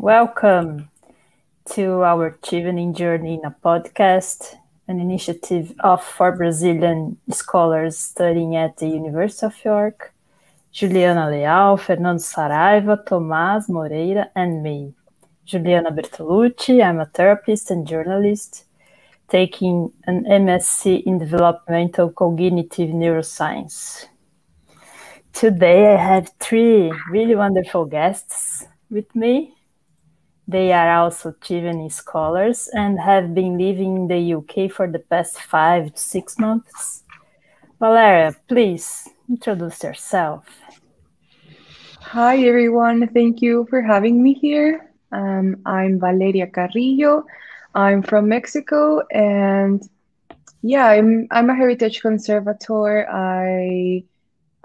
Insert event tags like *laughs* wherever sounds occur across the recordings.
Welcome to our Chevening Journey in a podcast, an initiative of four Brazilian scholars studying at the University of York, Juliana Leal, Fernando Saraiva, Tomás Moreira, and me. Juliana Bertolucci, I'm a therapist and journalist taking an MSc in developmental cognitive neuroscience. Today I have three really wonderful guests with me. They are also Chevening scholars and have been living in the UK for the past five to six months. Valeria, please introduce yourself. Hi, everyone. Thank you for having me here. Um, I'm Valeria Carrillo. I'm from Mexico, and yeah, I'm I'm a heritage conservator. I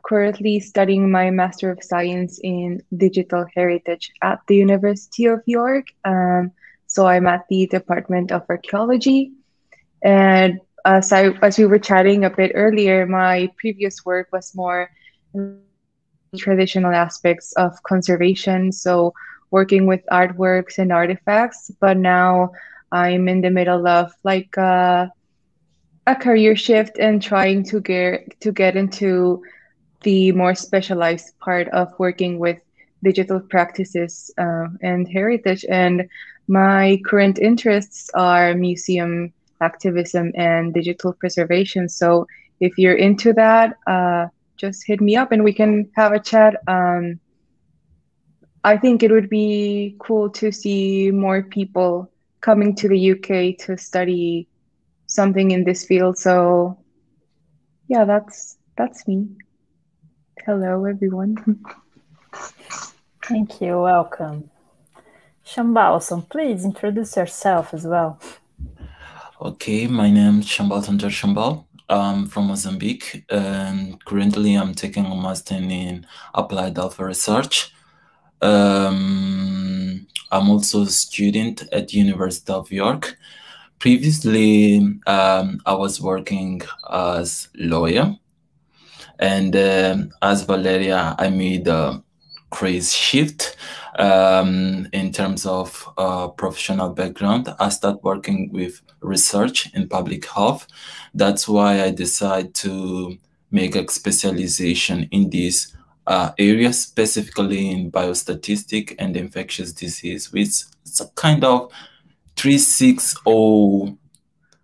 currently studying my Master of Science in Digital Heritage at the University of York. Um, so I'm at the Department of Archaeology. And as, I, as we were chatting a bit earlier, my previous work was more traditional aspects of conservation. So working with artworks and artifacts. But now I'm in the middle of like uh, a career shift and trying to get to get into the more specialized part of working with digital practices uh, and heritage. And my current interests are museum activism and digital preservation. So if you're into that, uh, just hit me up and we can have a chat. Um, I think it would be cool to see more people coming to the UK to study something in this field. So yeah, that's that's me. Hello, everyone. Thank you. Welcome. Shambalson, please introduce yourself as well. Okay, my name is Shambal Tantar Shambal. I'm from Mozambique, and currently I'm taking a master in applied health research. Um, I'm also a student at University of York. Previously, um, I was working as lawyer and um, as Valeria, I made a crazy shift um, in terms of uh, professional background. I started working with research in public health. That's why I decided to make a specialization in this uh, area, specifically in biostatistic and infectious disease, which is a kind of 360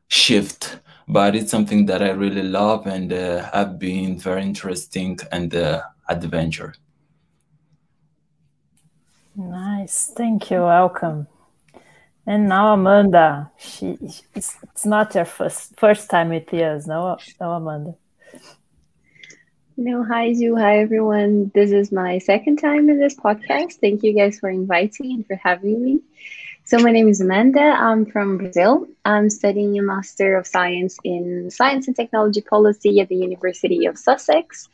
shift but it's something that I really love and uh, have been very interesting and uh, adventure. Nice, thank you, welcome. And now Amanda, she it's, it's not your first first time with us, no, no Amanda. No, hi Ju, hi everyone. This is my second time in this podcast. Thank you guys for inviting and for having me. So my name is Amanda. I'm from Brazil. I'm studying a Master of Science in Science and Technology Policy at the University of Sussex.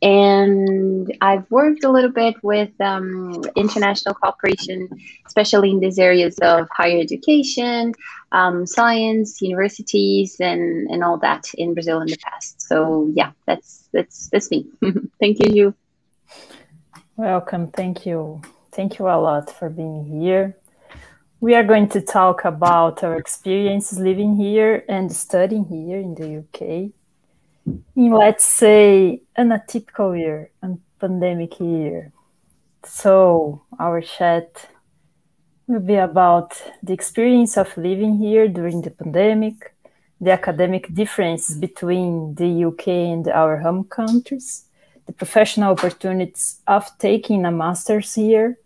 And I've worked a little bit with um, international cooperation, especially in these areas of higher education, um, science, universities, and, and all that in Brazil in the past. So yeah, that's that's that's me. *laughs* Thank you, you. Welcome. Thank you. Thank you a lot for being here. We are going to talk about our experiences living here and studying here in the UK in, let's say, an atypical year, a pandemic year. So, our chat will be about the experience of living here during the pandemic, the academic differences between the UK and our home countries, the professional opportunities of taking a master's here,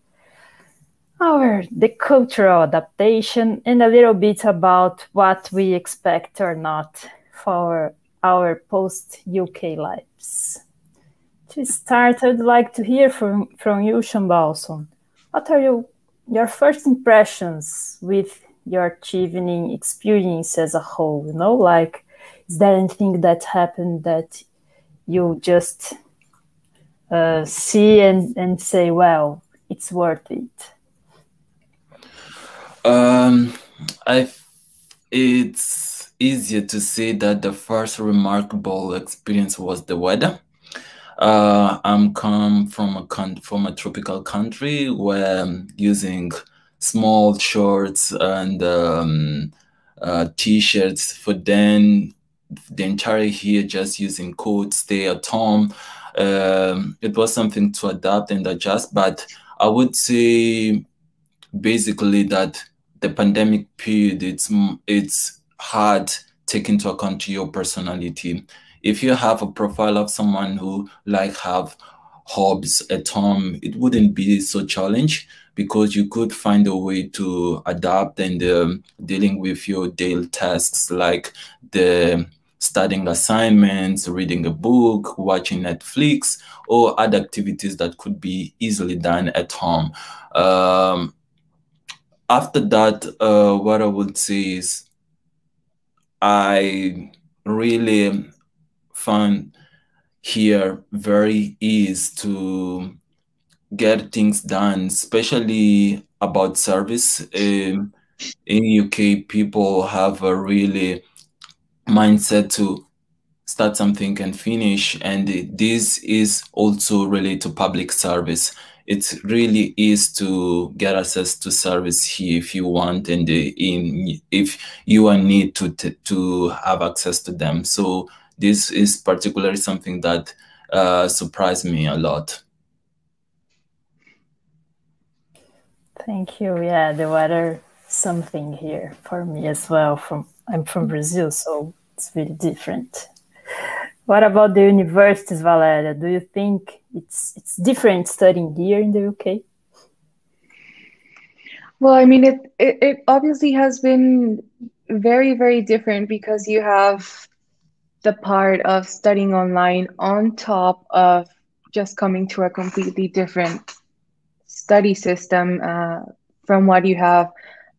our the cultural adaptation and a little bit about what we expect or not for our post UK lives. To start, I'd like to hear from, from you, Shambalson. What are you, your first impressions with your Chevening experience as a whole? You know, like, is there anything that happened that you just uh, see and, and say, well, it's worth it? Um, I it's easier to say that the first remarkable experience was the weather. Uh, I'm come from a con- from a tropical country where I'm using small shorts and um, uh, t-shirts for then the entire year just using coats, stay at home. Um, it was something to adapt and adjust, but I would say basically that the pandemic period it's it's hard take into account your personality. If you have a profile of someone who like have hobbies at home, it wouldn't be so challenge because you could find a way to adapt and um, dealing with your daily tasks like the studying assignments, reading a book, watching Netflix, or other activities that could be easily done at home. Um, after that, uh, what I would say is I really found here very easy to get things done, especially about service. Um, in UK, people have a really mindset to start something and finish, and this is also related to public service it really is to get access to service here if you want and in if you are need to to have access to them. So this is particularly something that uh, surprised me a lot. Thank you. Yeah the weather something here for me as well from i'm from brazil so it's really different what about the universities, Valeria? Do you think it's it's different studying here in the UK? Well, I mean, it, it, it obviously has been very, very different because you have the part of studying online on top of just coming to a completely different study system uh, from what you have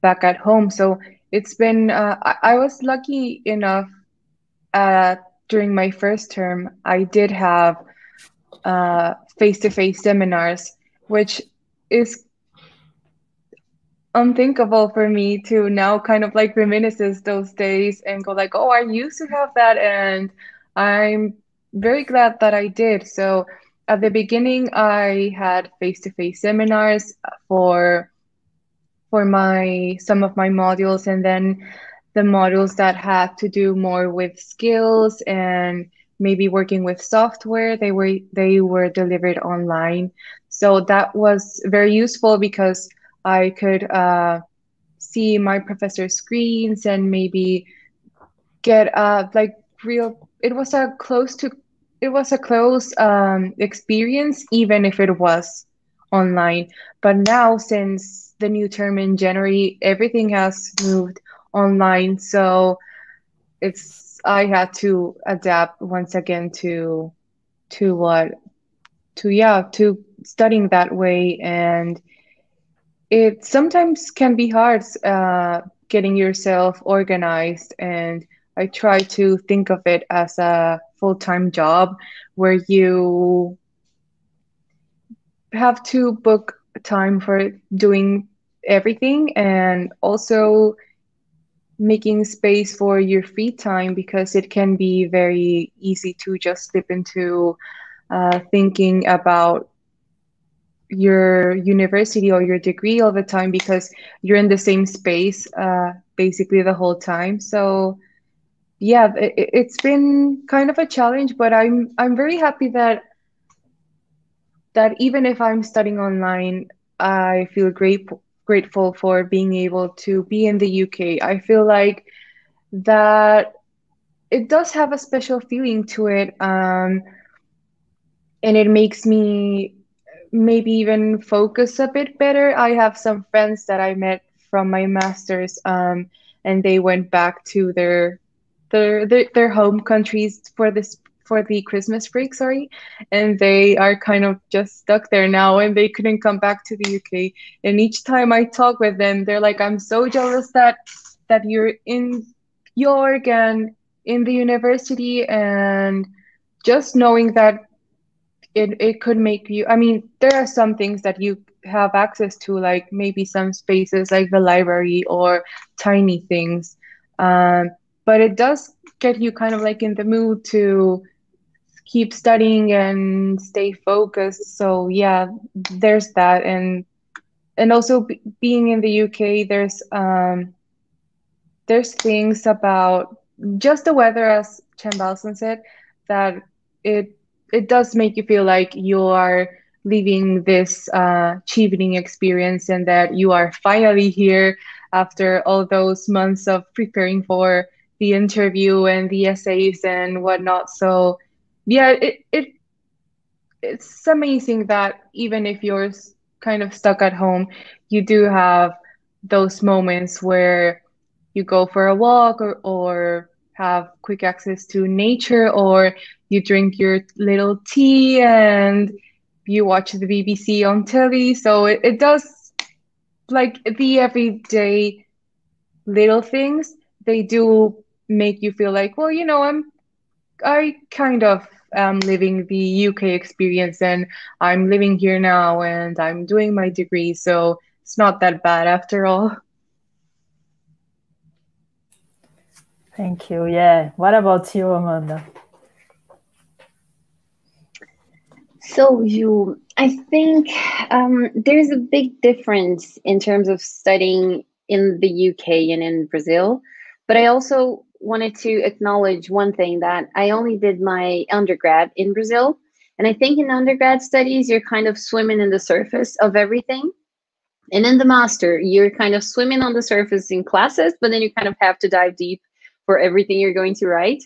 back at home. So it's been, uh, I, I was lucky enough at during my first term, I did have face to face seminars, which is unthinkable for me to now kind of like reminisce those days and go like, oh, I used to have that. And I'm very glad that I did. So at the beginning, I had face to face seminars for for my some of my modules and then the modules that had to do more with skills and maybe working with software they were they were delivered online. So that was very useful because i could uh, see my professor's screens and maybe get uh like real it was a close to it was a close um, experience even if it was online. But now since the new term in january everything has moved online. So it's I had to adapt once again to to what to yeah to studying that way. And it sometimes can be hard uh, getting yourself organized. And i try to think of it as a full-time job where you have to book time for doing everything. And also making space for your free time because it can be very easy to just slip into uh, thinking about your university or your degree all the time because you're in the same space uh, basically the whole time. So yeah, it, it's been kind of a challenge, but I'm I'm very happy that that even if I'm studying online, I feel grateful grateful for being able to be in the UK. I feel like that it does have a special feeling to it. Um, and it makes me maybe even focus a bit better. I have some friends that I met from my master's, um, and they went back to their their their, their home countries for this for the Christmas break, sorry, and they are kind of just stuck there now and they couldn't come back to the UK. And each time I talk with them, they're like, I'm so jealous that that you're in York and in the university and just knowing that it, it could make you I mean, there are some things that you have access to, like maybe some spaces like the library or tiny things. Um, but it does get you kind of like in the mood to keep studying and stay focused. So yeah, there's that. And and also b- being in the UK, there's um, there's things about just the weather, as Shambalson said, that it it does make you feel like you are living this uh, experience and that you are finally here after all those months of preparing for the interview and the essays and whatnot. So yeah, it, it it's amazing that even if you're kind of stuck at home, you do have those moments where you go for a walk or, or have quick access to nature or you drink your little tea and you watch the BBC on telly. So it, it does like the everyday little things, they do make you feel like, well, you know, I'm I kind of am living the UK experience and I'm living here now and I'm doing my degree, so it's not that bad after all. Thank you. Yeah. What about you, Amanda? So you, I think um, there's a big difference in terms of studying in the UK and in Brazil, but I also wanted to acknowledge one thing that I only did my undergrad in Brazil, and I think in undergrad studies you're kind of swimming in the surface of everything, and in the master you're kind of swimming on the surface in classes, but then you kind of have to dive deep for everything you're going to write.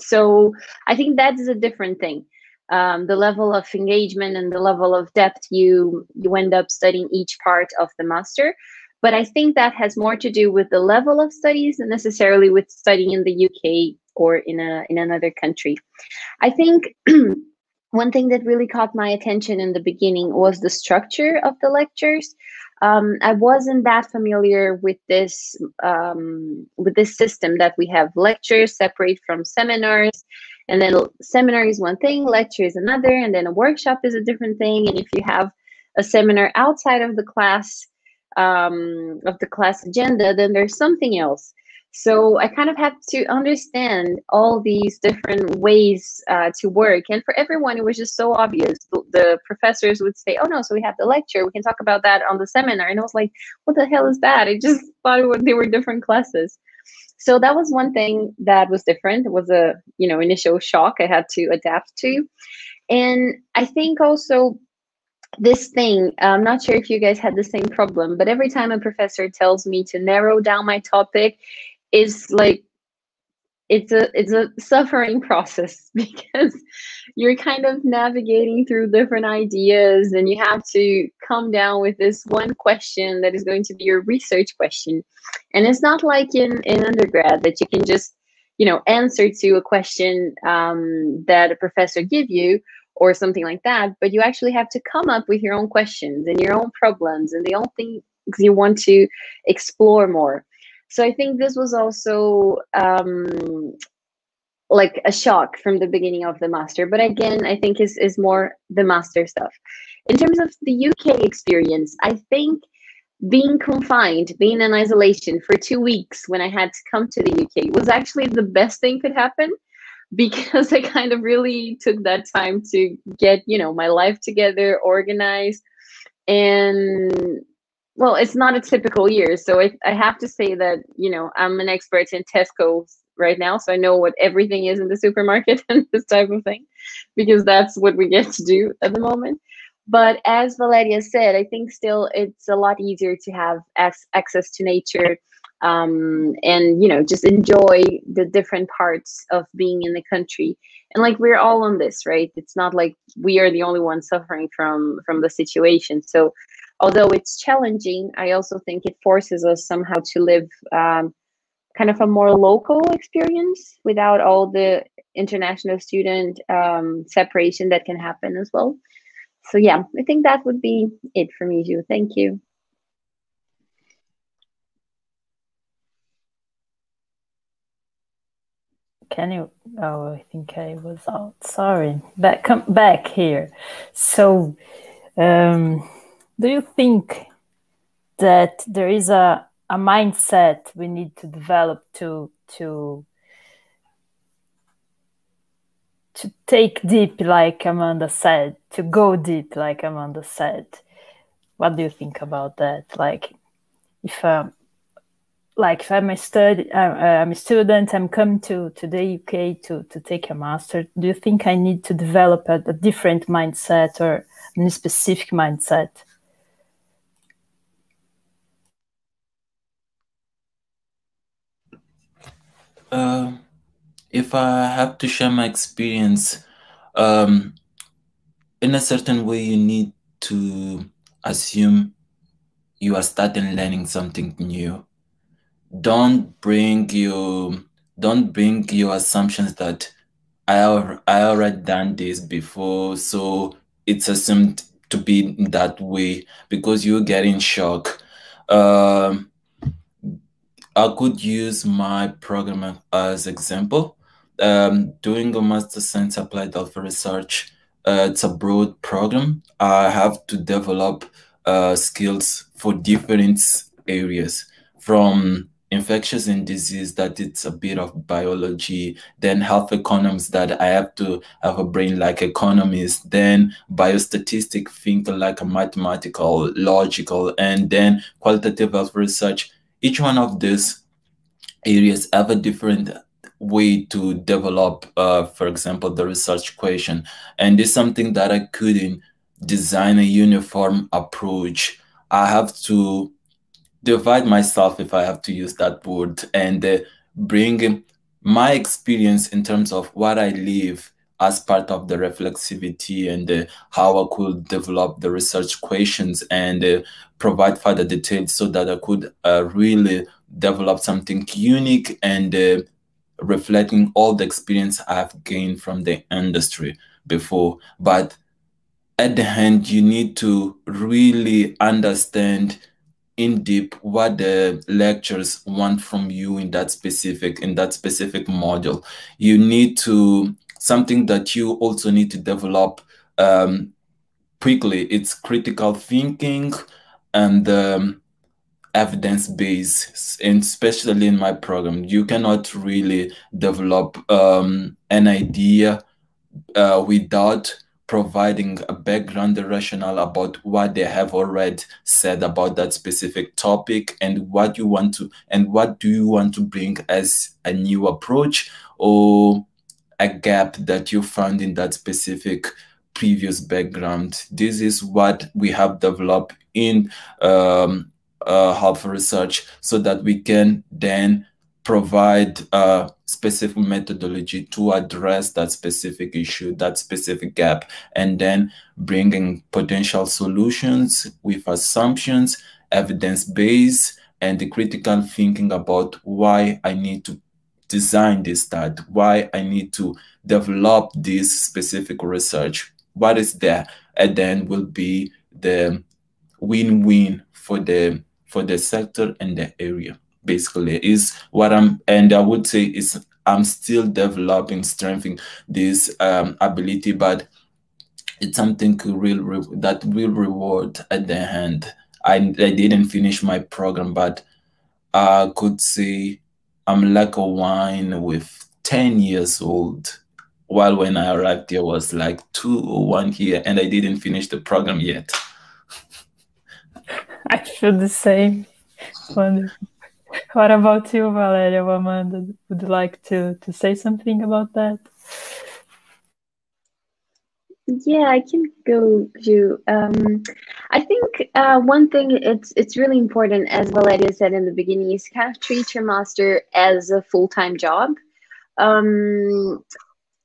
So I think that is a different thing. Um, the level of engagement and the level of depth you you end up studying each part of the master but i think that has more to do with the level of studies than necessarily with studying in the uk or in a in another country. I think *clears throat* one thing that really caught my attention in the beginning was the structure of the lectures. Um, I wasn't that familiar with this um, with this system that we have lectures separate from seminars. And then seminar is one thing, lecture is another, and then a workshop is a different thing. And if you have a seminar outside of the class, um, of the class agenda, then there's something else. So I kind of had to understand all these different ways uh, to work. And for everyone, it was just so obvious. The, the, professors would say, oh, no, so we have the lecture. We can talk about that on the seminar. And I was like, what the hell is that? I just *laughs* thought they were different classes so that was one thing that was different it was a you know initial shock i had to adapt to and i think also this thing i'm not sure if you guys had the same problem but every time a professor tells me to narrow down my topic is like it's a it's a suffering *laughs* process *laughs* because you're kind of navigating through different ideas and you have to come down with this one question that is going to be your research question. And it's not like in in undergrad that you can just you know answer to a question um, that a professor give you or something like that but you actually have to come up with your own questions and your own problems and the only things you want to explore more so I think this was also um, like a shock from the beginning of the master. But again, I think is is more the master stuff. In terms of the UK experience, I think being confined, being in isolation for two weeks when I had to come to the UK was actually the best thing could happen because *laughs* I kind of really took that time to get, you know, my life together, organized, and well, it's not a typical year. So I, I have to say that, you know, I'm an expert in Tesco right now. So I know what everything is in the supermarket *laughs* and this type of thing, because that's what we get to do at the moment. But as Valeria said, I think still it's a lot easier to have access to nature um, and, you know, just enjoy the different parts of being in the country. And like we're all on this, right? It's not like we are the only ones suffering from from the situation. So although it's challenging, I also think it forces us somehow to live um, kind of a more local experience without all the international student um, separation that can happen as well. So yeah, I think that would be it for me, Ju. Thank you. Can you? Oh, I think I was out. Sorry. Back, come back here. So, um, do you think that there is a, a mindset we need to develop to to to take deep like amanda said to go deep like amanda said what do you think about that? Like, if um, like if I'm a stud, uh, I'm a student, I'm coming to to the UK to to take a master. Do you think I need to develop a, a different mindset or a specific mindset? Uh, if I have to share my experience, um, in a certain way, you need to assume you are starting learning something new. Don't bring you don't bring your assumptions that I I already done this before, so it's assumed to be that way because you get in shock. Um, I could use my program as example. Um, doing a master science applied health research, uh, it's a broad program. I have to develop uh, skills for different areas from infectious and disease that it's a bit of biology then health economics that i have to have a brain like economist then biostatistic think like a mathematical logical and then qualitative health research each one of these areas have a different way to develop, uh, for example, the research question. And it's something that I couldn't design a uniform approach. I have to divide myself, if I have to use that word, and uh, bring my experience in terms of what I live as part of the reflexivity and uh, how I could develop the research questions and uh, provide further details so that I could uh, really develop something unique and uh, reflecting all the experience I've gained from the industry before. But at the end, you need to really understand in deep what the lectures want from you in that specific in that specific module. You need to something that you also need to develop um, quickly. It's critical thinking and um, evidence base and especially in my program you cannot really develop um, an idea uh, without providing a background rationale about what they have already said about that specific topic and what you want to and what do you want to bring as a new approach or a gap that you found in that specific previous background? This is what we have developed in um, uh, Health Research so that we can then provide a specific methodology to address that specific issue, that specific gap, and then bringing potential solutions with assumptions, evidence base, and the critical thinking about why I need to design this study, why I need to develop this specific research. What is there? And then will be the win-win for the for the sector and the area basically is what i'm and i would say is i'm still developing strengthening this um, ability but it's something real that will reward at the end I, I didn't finish my program but i could say i'm like a wine with 10 years old while when i arrived there was like two or one year and i didn't finish the program yet *laughs* I feel the same. Wonderful. *laughs* *laughs* What about you, Valeria Amanda? Would you like to, to say something about that? Yeah, I can go to. Um, I think uh, one thing it's it's really important, as Valeria said in the beginning, is kind of treat your master as a full time job. Um,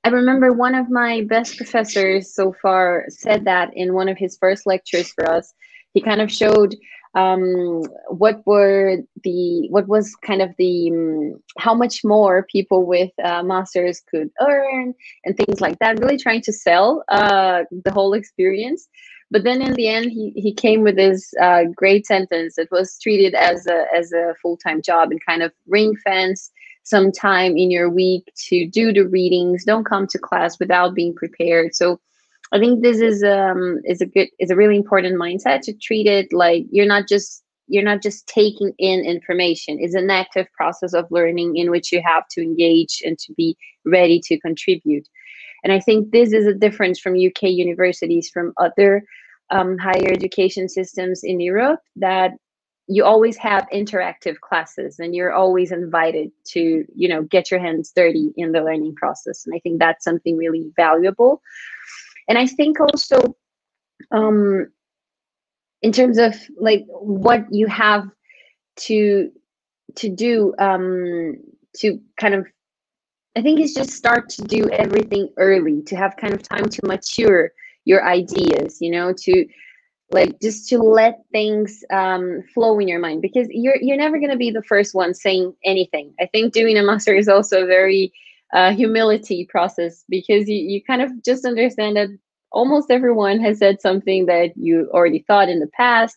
I remember one of my best professors so far said that in one of his first lectures for us. He kind of showed um, what were the what was kind of the um, how much more people with uh, masters could earn and things like that really trying to sell uh, the whole experience. But then in the end he, he came with this uh, great sentence it was treated as a as a full-time job and kind of ring fence some time in your week to do the readings don't come to class without being prepared. So I think this is um is a good is a really important mindset to treat it like you're not just you're not just taking in information. It's an active process of learning in which you have to engage and to be ready to contribute. And I think this is a difference from UK universities from other um, higher education systems in Europe that you always have interactive classes and you're always invited to you know get your hands dirty in the learning process and i think that's something really valuable and i think also um in terms of like what you have to to do um to kind of i think it's just start to do everything early to have kind of time to mature your ideas you know to like just to let things um, flow in your mind. Because you're you're never going to be the first one saying anything. I think doing a master is also very uh, humility process because you, you kind of just understand that almost everyone has said something that you already thought in the past.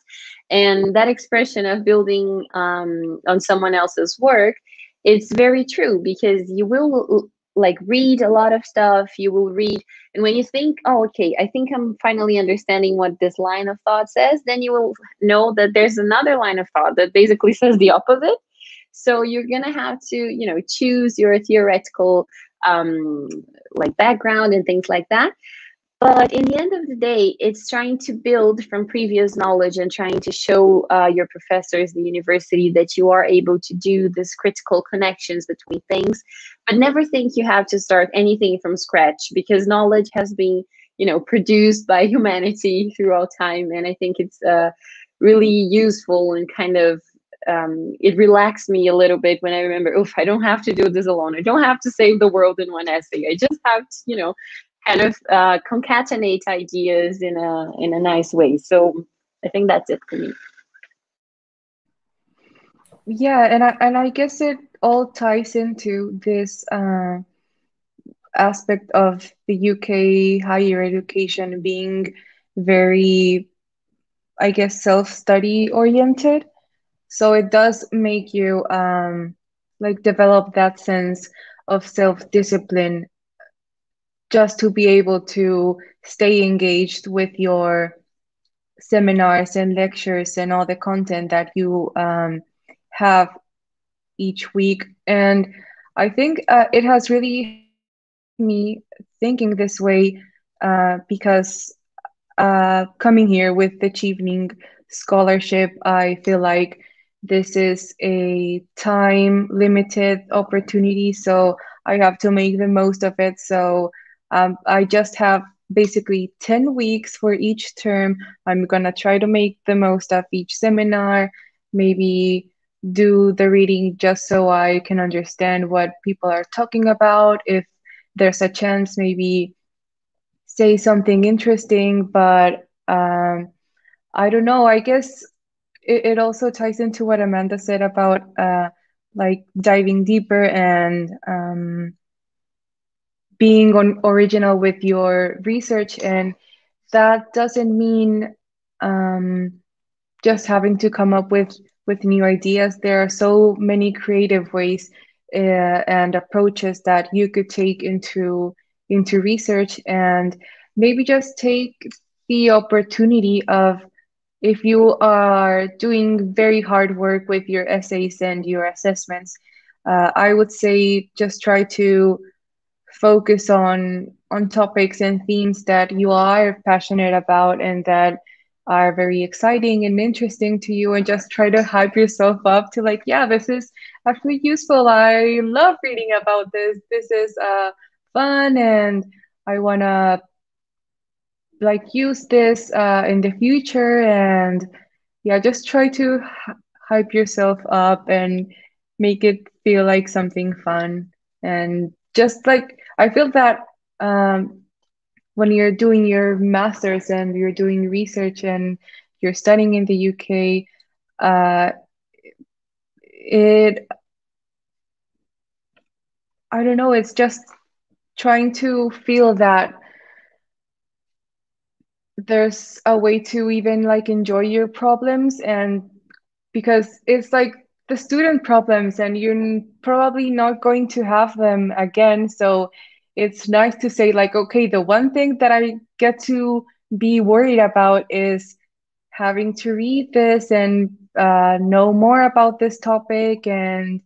And that expression of building um, on someone else's work it's very true because you will like read a lot of stuff you will read and when you think oh okay i think i'm finally understanding what this line of thought says then you will know that there's another line of thought that basically says the opposite so you're gonna have to you know choose your theoretical um like background and things like that. But in the end of the day it's trying to build from previous knowledge and trying to show uh, your professors the university that you are able to do this critical connections between things. But never think you have to start anything from scratch because knowledge has been you know produced by *laughs* humanity throughout time. And i think it's uh, really useful and kind of um, it relaxed me a little bit when I remember, oof, I don't have to do this alone. I don't have to save the world in one essay. I just have to, you know, kind of uh, concatenate ideas in a in a nice way. So I think that's it for me. Yeah, and I and I guess it all ties into this uh, aspect of the UK higher education being very, I guess, self-study oriented. So it does make you um, like develop that sense of self-discipline just to be able to stay engaged with your seminars and lectures and all the content that you um, have each week. And I think uh, it has really me thinking this way uh, because uh, coming here with the Chevening Scholarship, I feel like this is a time limited opportunity. So I have to make the most of it. So um, I just have basically 10 weeks for each term. I'm going to try to make the most of each seminar, maybe do the reading just so I can understand what people are talking about. If there's a chance, maybe say something interesting, but um, I don't know. I guess it, it also ties into what Amanda said about uh, like diving deeper and um, being on original with your research. And that doesn't mean um, just having to come up with with new ideas. There are so many creative ways uh, and approaches that you could take into into research. And maybe just take the opportunity of if you are doing very hard work with your essays and your assessments uh, i would say just try to focus on on topics and themes that you are passionate about and that are very exciting and interesting to you and just try to hype yourself up to like yeah this is actually useful. I love reading about this. This is uh fun and i want to like use this uh, in the future and yeah just try to hype yourself up and make it feel like something fun and just like I feel that um, when you're doing your masters and you're doing research and you're studying in the UK, uh, it I don't know. It's just trying to feel that there's a way to even like enjoy your problems and because it's like the student problems and you're probably not going to have them again. So it's nice to say like okay the one thing that i get to be worried about is having to read this and uh, know more about this topic and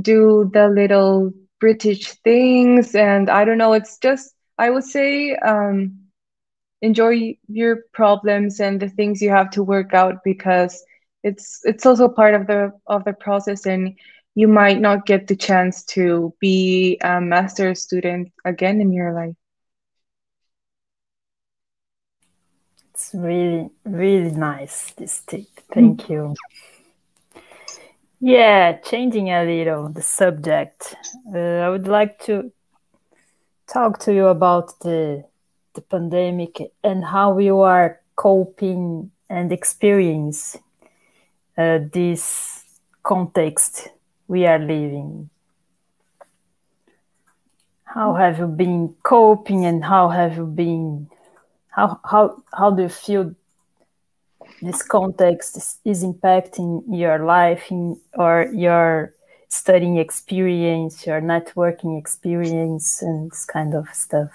do the little british things. And i don't know it's just i would say um, enjoy your problems and the things you have to work out because it's it's also part of the of the process and you might not get the chance to be a master student again in your life. It's really really nice this tip. Thank mm. you. Yeah changing a little the subject. Uh, i would like to talk to you about the the pandemic and how you are coping and experience uh, this context we are living. How have you been coping and how have you been how how how do you feel this context is, is impacting your life in, or your studying experience, your networking experience and this kind of stuff?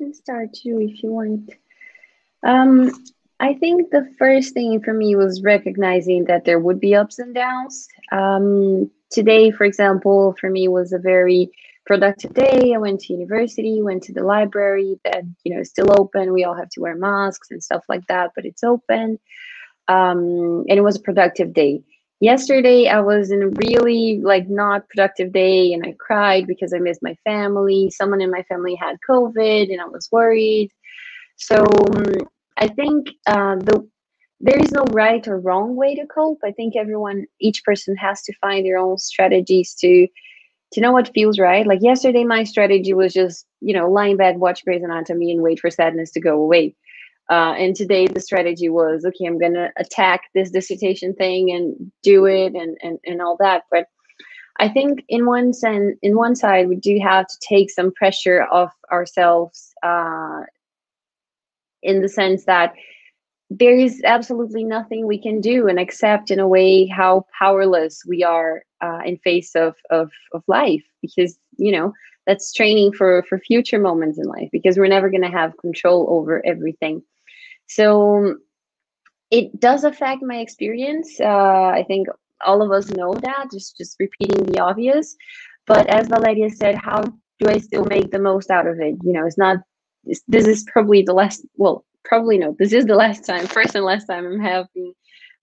Can start you if you want. Um, I think the first thing for me was recognizing that there would be ups and downs. Um, today, for example, for me was a very productive day. I went to university, went to the library that you know is still open. We all have to wear masks and stuff like that, but it's open. Um, and it was a productive day yesterday i was in a really like not productive day and i cried because i missed my family. Someone in my family had covid and i was worried. So um, i think uh, the there is no right or wrong way to cope. I think everyone each person has to find their own strategies to to know what feels right. Like yesterday my strategy was just you know lying back watch Grey's Anatomy and wait for sadness to go away uh, and today the strategy was, okay, I'm going to attack this dissertation thing and do it and, and, and all that. But I think in one sense, in one side, we do have to take some pressure off ourselves uh, in the sense that there is absolutely nothing we can do and accept in a way how powerless we are uh, in face of, of, of life because, you know, that's training for, for future moments in life because we're never going to have control over everything. So it does affect my experience. Uh, I think all of us know that, just, just repeating the obvious. But as Valeria said, how do I still make the most out of it? You know, it's not, this, this is probably the last, well, probably no, this is the last time, first and last time I'm having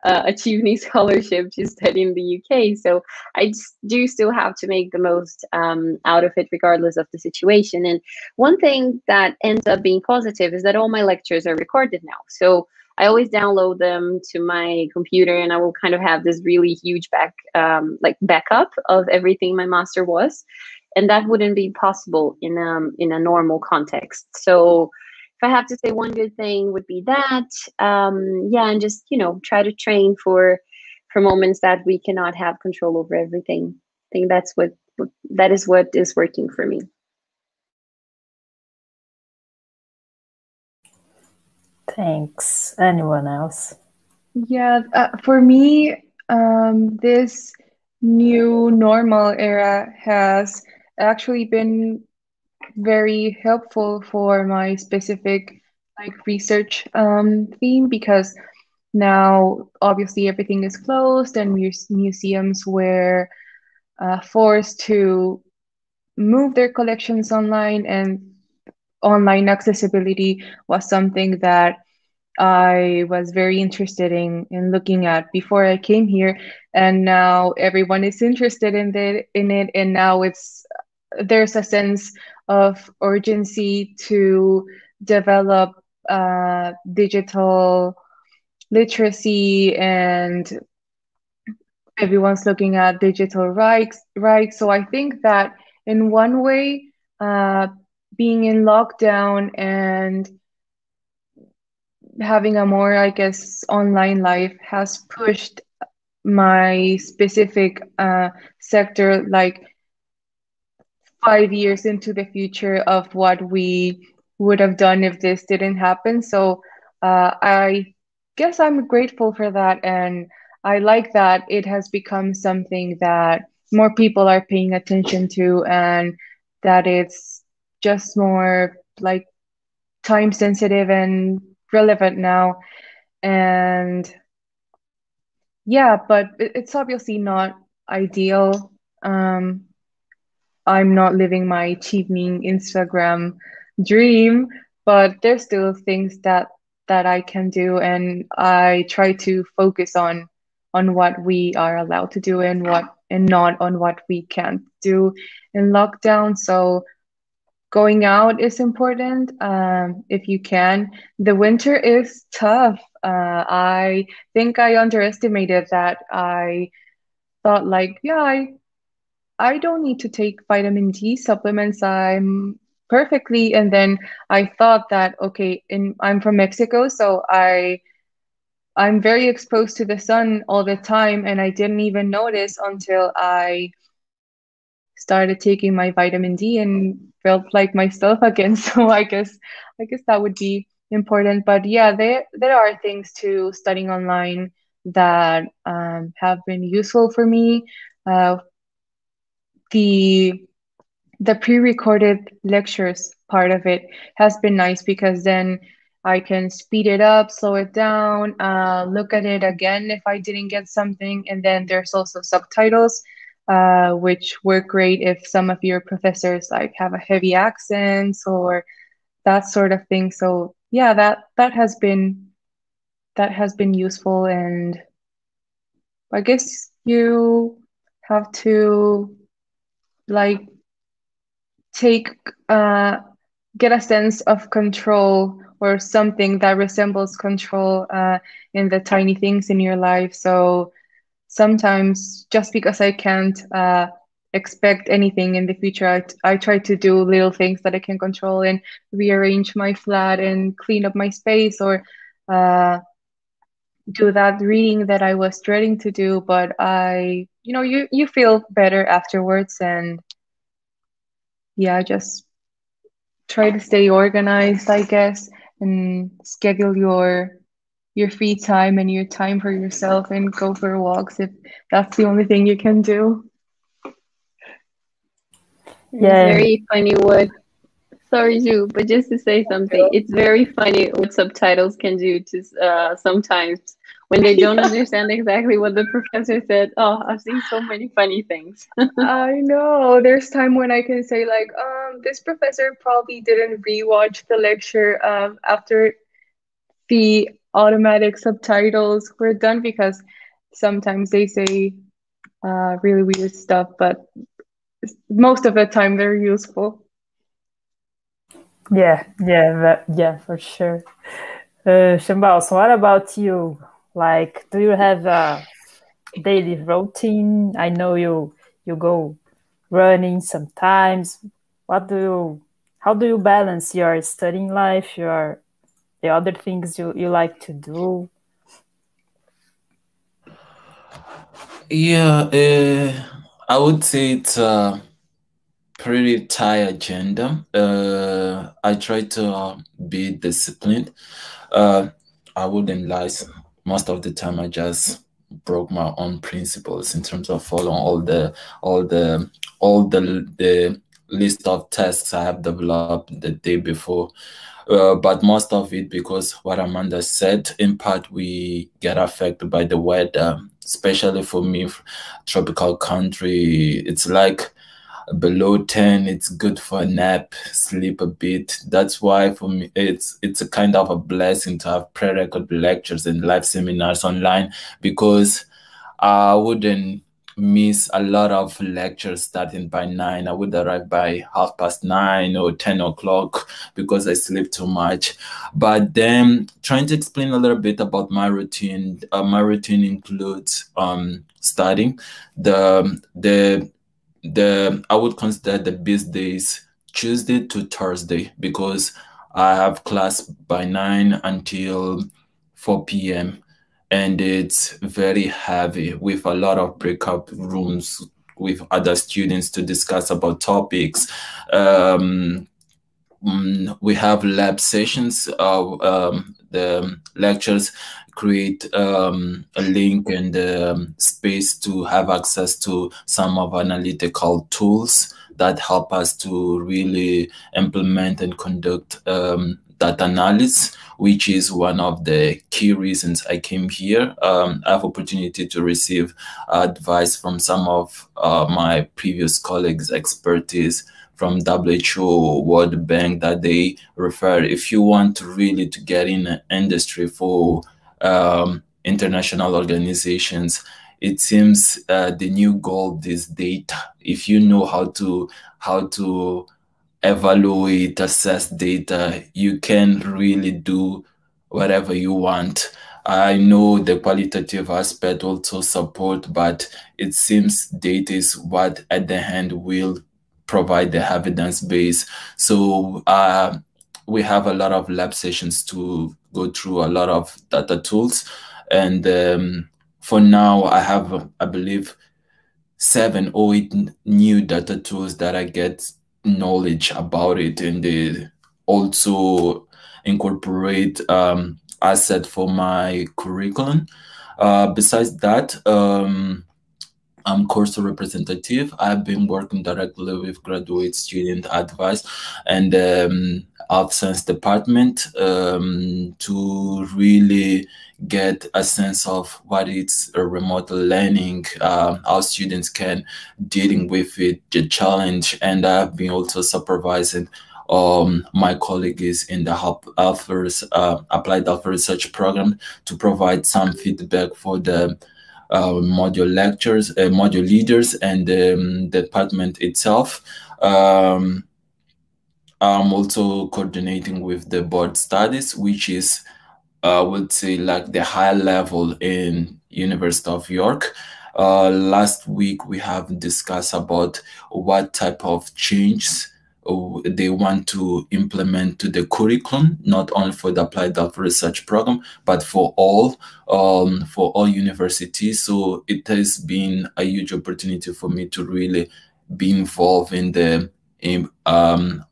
uh, achieving *laughs* scholarship to study in the UK. So I do still have to make the most um, out of it, regardless of the situation. And one thing that ends up being positive is that all my lectures are recorded now. So I always download them to my computer, and I will kind of have this really huge back, um, like backup of everything my master was, and that wouldn't be possible in um in a normal context. So if I have to say one good thing would be that, um, yeah, and just you know try to train for for moments that we cannot have control over everything. I think that's what, what that is what is working for me. Thanks. Anyone else? Yeah, uh, for me, um, this new normal era has actually been very helpful for my specific like research um, theme because now obviously everything is closed and muse- museums were uh, forced to move their collections online and online accessibility was something that I was very interested in in looking at before I came here, and now everyone is interested in it in it, and now it's there's a sense of urgency to develop uh, digital literacy and everyone's looking at digital rights right so i think that in one way uh, being in lockdown and having a more i guess online life has pushed my specific uh, sector like five years into the future of what we would have done if this didn't happen. So uh, I guess I'm grateful for that. And I like that it has become something that more people are paying attention to and that it's just more like time sensitive and relevant now. And yeah, but it's obviously not ideal. Um, I'm not living my cheapening Instagram dream, but there's still things that that I can do and I try to focus on on what we are allowed to do and what and not on what we can't do in lockdown. So going out is important um, if you can. The winter is tough. Uh, I think I underestimated that. I thought like, yeah, I I don't need to take vitamin D supplements. I'm perfectly. And then I thought that okay, in I'm from Mexico, so I I'm very exposed to the sun all the time, and I didn't even notice until I started taking my vitamin D and felt like myself *laughs* again. So I guess I guess that would be important. But yeah, there there are things to studying online that um, have been useful for me. Uh, the the pre-recorded lectures part of it has been nice because then I can speed it up, slow it down, uh, look at it again if I didn't get something, and then there's also subtitles, uh, which work great if some of your professors like have a heavy accents or that sort of thing. So yeah, that that has been that has been useful, and I guess you have to like take uh, get a sense of control or something that resembles control uh, in the tiny things in your life. So sometimes just because I can't uh, expect anything in the future, I, try to do little things that I can control and rearrange my flat and clean up my space or uh, do that reading that I was dreading to do. But I, you know, you, you feel better afterwards and yeah, just try to stay organized, I guess, and schedule your your free time and your time for yourself and go for walks if that's the only thing you can do. Yeah. It's very funny what sorry Ju, but just to say something, it's very funny what subtitles can do to uh, sometimes when they don't understand exactly what the professor said. Oh, I've seen so many funny things. *laughs* I know. There's time when I can say like, um, this professor probably didn't rewatch the lecture um after the automatic subtitles were done because sometimes they say uh, really weird stuff, but most of the time they're useful. Yeah, yeah, that, yeah, for sure. Uh, Shambalson what about you? Like, do you have a daily routine? I know you you go running sometimes. What do you? How do you balance your studying life, your the other things you, you like to do? Yeah, uh, I would say it's a pretty tight agenda. Uh, I try to uh, be disciplined. Uh, I wouldn't lie most of the time I just broke my own principles in terms of following all the all the all the the list of tasks I have developed the day before. Uh, but most of it because what Amanda said, in part we get affected by the weather, especially for me, tropical country. It's like below 10 it's good for a nap sleep a bit that's why for me it's it's a kind of a blessing to have pre-record lectures and live seminars online because i wouldn't miss a lot of lectures starting by nine. I would arrive by half past nine or 10 o'clock because I sleep too much. But then trying to explain a little bit about my routine, uh, my routine includes um, studying. The, the the I would consider the best days Tuesday to Thursday because I have class by 9 until 4 p.m. and it's very heavy with a lot of breakup rooms with other students to discuss about topics. Um, mm, we have lab sessions. of um, the lectures create um, a link and um, space to have access to some of analytical tools that help us to really implement and conduct um, that analysis. which is one of the key reasons I came here. Um, I have opportunity to receive advice from some of uh, my previous colleagues' expertise from WHO, World Bank that they refer. If you want to really to get in an industry for um, international organizations, it seems uh, the new goal is data. If you know how to how to evaluate, assess data, you can really do whatever you want. I know the qualitative aspect also support, but it seems data is what at the end will provide the evidence base. So uh, we have a lot of lab sessions to go through a lot of data tools. And um, for now, I have, I believe, seven or eight new data tools that I get knowledge about it and they also incorporate um, asset for my curriculum. Uh, besides that, um, I'm course representative. I've been working directly with graduate student advice and um, Health Science department um, to really get a sense of what it's a remote learning, uh, how students can dealing with it, the challenge, and I've been also supervising um, my colleague is in the Health, uh, Applied Health Research Program to provide some feedback for the uh, module lectures, uh, module leaders, and um, the department itself. Um, I'm also coordinating with the board studies, which is, I would say, like the high level in University of York. Uh, last week, we have discussed about what type of changes they want to implement to the curriculum, not only for the applied health research program, but for all um, for all universities. So it has been a huge opportunity for me to really be involved in the in, um,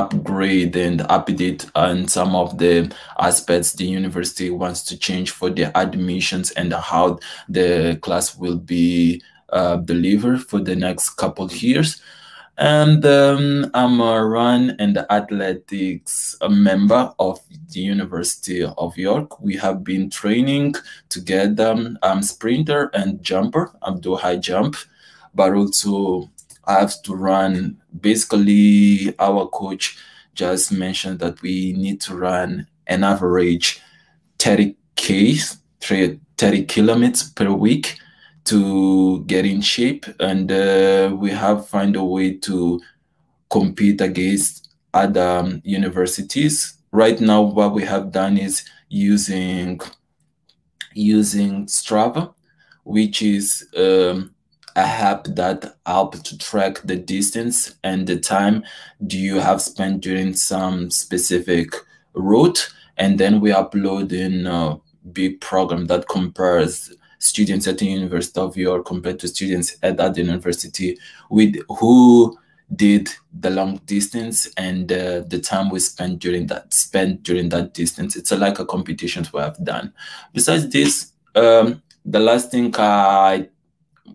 upgrade and update on some of the aspects the university wants to change for the admissions and how the class will be uh, delivered for the next couple of years and um, I'm a run and athletics member of the University of York. We have been training together. I'm sprinter and jumper. I do high jump, but also I have to run. Basically, our coach just mentioned that we need to run an average 30 k, 30 kilometers per week to get in shape and uh, we have find a way to compete against other um, universities right now what we have done is using using strava which is um, a app that help to track the distance and the time do you have spent during some specific route and then we upload in a big program that compares students at the University of York compared to students at that university with who did the long distance and uh, the time we spent during that spent during that distance. It's a, like a competition we have done. Besides this, um, the last thing I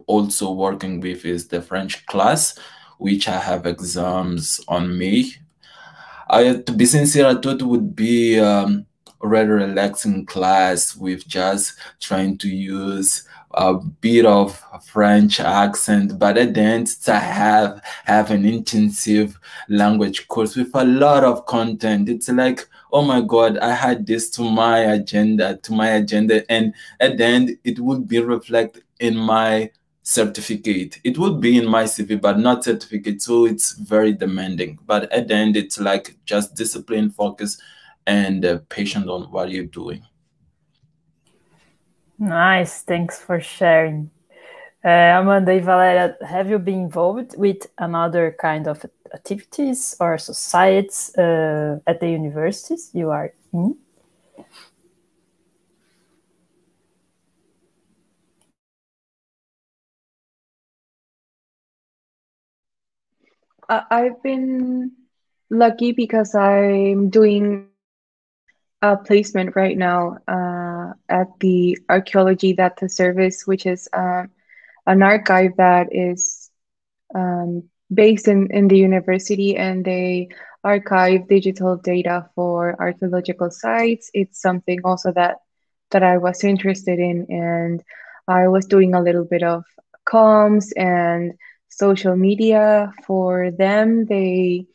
also working with is the French class, which I have exams on May. I, to be sincere, I thought it would be um, rather relaxing class with just trying to use a bit of French accent, but at the end to have have an intensive language course with a lot of content. It's like, oh my God, I had this to my agenda, to my agenda, and at the end it would be reflected in my certificate. It would be in my CV, but not certificate. So it's very demanding. But at the end, it's like just discipline, focus, and uh, patient on what you're doing. Nice, thanks for sharing. Uh, Amanda and Valeria, have you been involved with another kind of activities or societies uh, at the universities you are in? I've been lucky because I'm doing a placement right now uh, at the Archaeology Data Service, which is uh, an archive that is um, based in, in the university, and they archive digital data for archaeological sites. It's something also that that I was interested in, and I was doing a little bit of comms and social media for them. They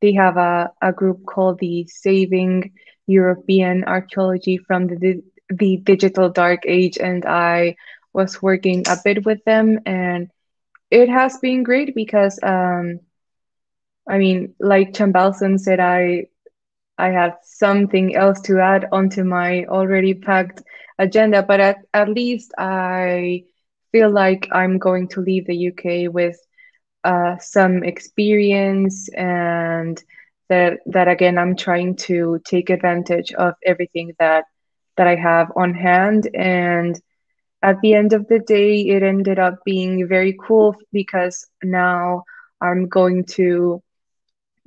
they have a, a group called the Saving European Archaeology from the the Digital Dark Age, and I was working a bit with them, and it has been great because um, I mean, like Shambalson said, I I had something else to add onto my already packed agenda, but at, at least I feel like I'm going to leave the UK with uh, some experience and that that again I'm trying to take advantage of everything that that I have on hand and at the end of the day it ended up being very cool because now I'm going to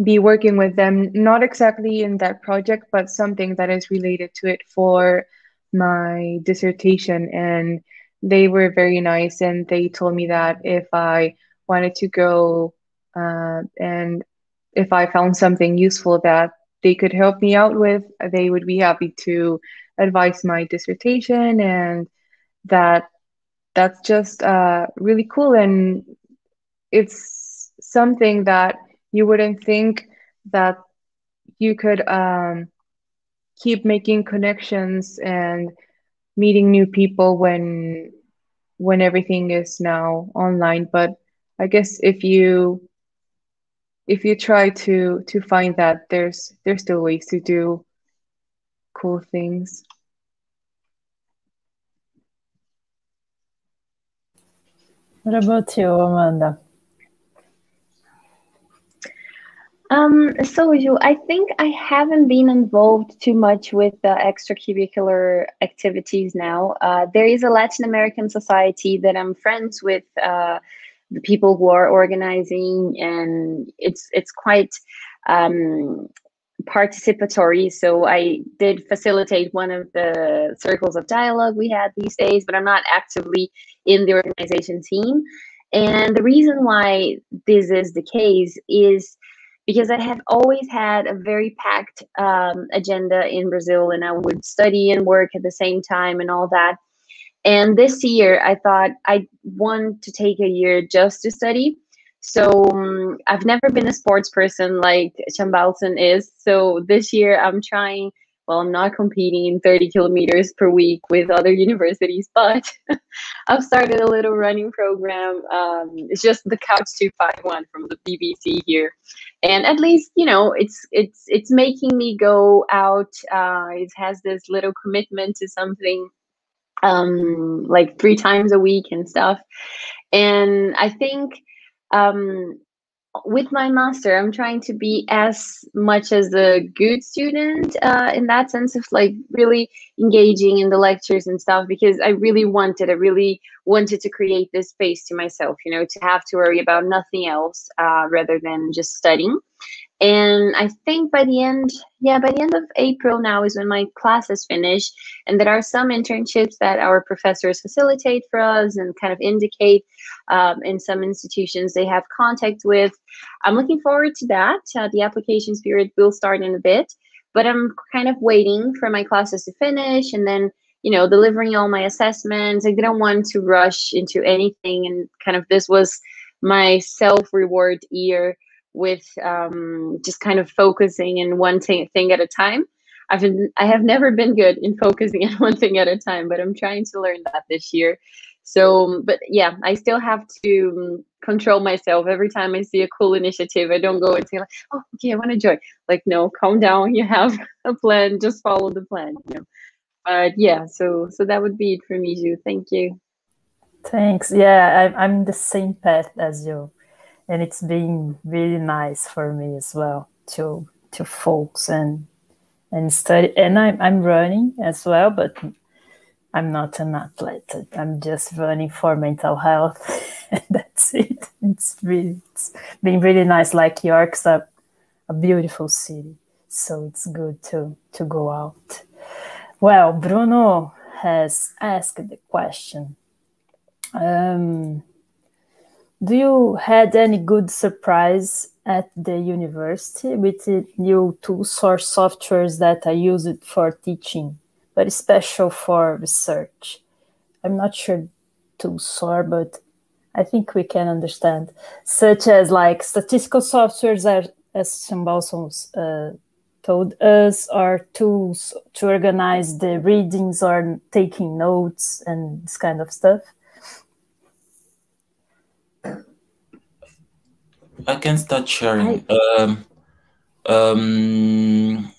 be working with them, not exactly in that project, but something that is related to it for my dissertation. And they were very nice and they told me that if I wanted to go uh, and if I found something useful that they could help me out with, they would be happy to advise my dissertation and that that's just uh, really cool. And it's something that you wouldn't think that you could um, keep making connections and meeting new people when when everything is now online. But i guess if you if you try to to find that there's there's still ways to do cool things. What about you amanda Um, so you, I think I haven't been involved too much with the extracurricular activities now. Uh, there is a Latin American society that I'm friends with, uh, the people who are organizing, and it's it's quite um, participatory. So I did facilitate one of the circles of dialogue we had these days, but I'm not actively in the organization team. And the reason why this is the case is because I have always had a very packed um, agenda in Brazil and I would study and work at the same time and all that. And this year, I thought I want to take a year just to study. So um, I've never been a sports person like Shambalson is. So this year, I'm trying well, I'm not competing in 30 kilometers per week with other *laughs* universities, but *laughs* I've started a little running program. Um, it's just the Couch to 5K from the BBC here, and at least you know it's it's it's making me go out. Uh, it has this little commitment to something um, like three times a week and stuff, and I think um, with my master i'm trying to be as much as a good student uh, in that sense of like really engaging in the lectures and stuff because i really wanted i really wanted to create this space to myself you know to have to worry about nothing else uh, rather than just studying. And i think by the end yeah by the end of april now is when my classes finish and there are some internships that our professors facilitate for us and kind of indicate um, in some institutions they have contact with. I'm looking forward to that. Uh, the applications period will start in a bit but i'm kind of waiting for my classes to finish and then you know delivering all my assessments i didn't want to rush into anything and kind of this was my self reward year with um, just kind of focusing in one thing, thing at a time. I've been, I have never been good in focusing *laughs* on one thing at a time, but I'm trying to learn that this year. So, but yeah, I still have to um, control myself. Every time I see a cool initiative, I don't go and say like, "Oh, okay, I want to join." Like, no, calm down. You have *laughs* a plan. Just follow the plan. You know. But yeah, so so that would be it for me, Ju. Thank you. Thanks. Yeah, I, I'm the same path as you. And it's been really nice for me as well to to focus and and study. And I'm, I'm running as well but i'm not an athlete. I'm just running for mental health. *laughs* And that's it. It's really it's been really nice. Like york's a, a beautiful city so it's good to to go out well bruno has asked the question. Um, do you had any good surprise at the university? With the new tools or softwares that I use it for teaching, but special for research. I'm not sure tools are, but I think we can understand, such as like statistical softwares, are, as Shambalson uh, told us, are tools to organize the readings or taking notes and this kind of stuff. I can start sharing. Um, um,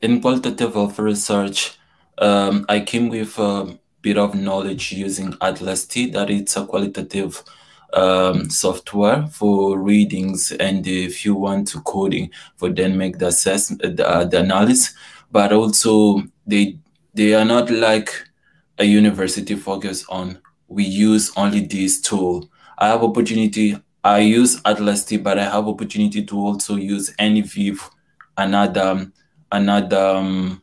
in qualitative of research, um, I came with a bit of knowledge using Atlas T, that it's a qualitative um, software for readings and if you want to coding for then make the assessment, the, uh, the analysis, but also they they are not like a university focus on we use only this tool. I have opportunity I use Atlas T, but I have opportunity to also use NVivo, another another um,